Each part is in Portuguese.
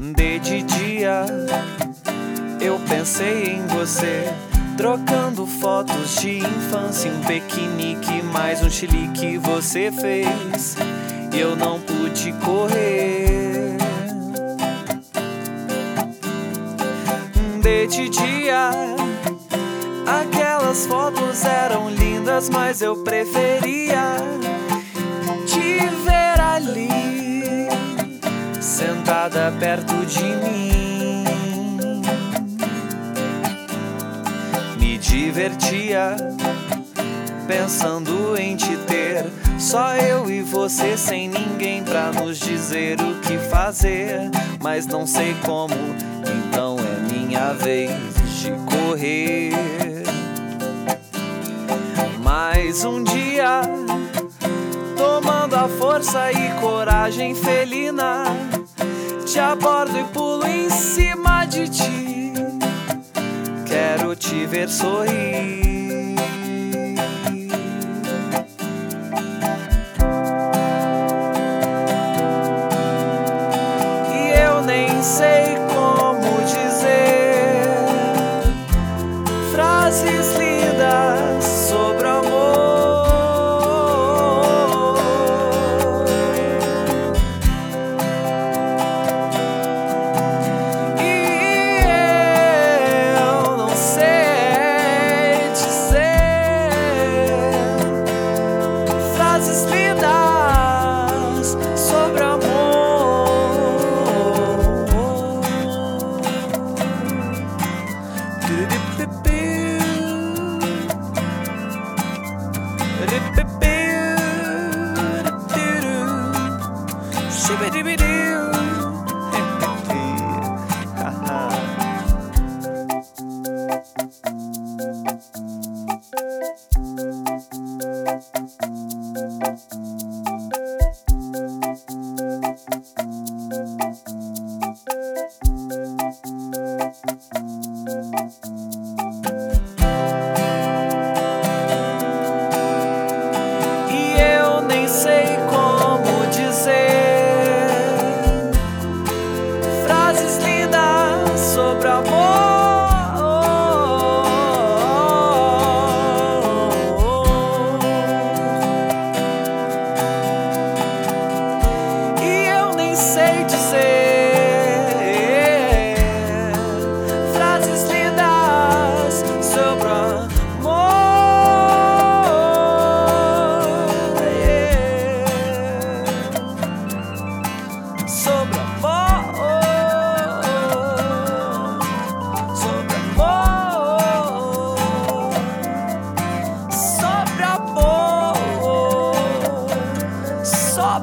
De dia eu pensei em você, trocando fotos de infância, um piquenique, mais um chile que você fez. E eu não pude correr. De dia, aquelas fotos eram lindas, mas eu preferia te ver ali sentada perto de mim. Me divertia pensando em te ter. Só eu e você sem ninguém pra nos dizer o que fazer. Mas não sei como, então é minha vez de correr. Mais um dia, força e coragem felina te abordo e pulo em cima de ti. Quero te ver sorrir. E eu nem sei E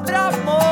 sobre amor.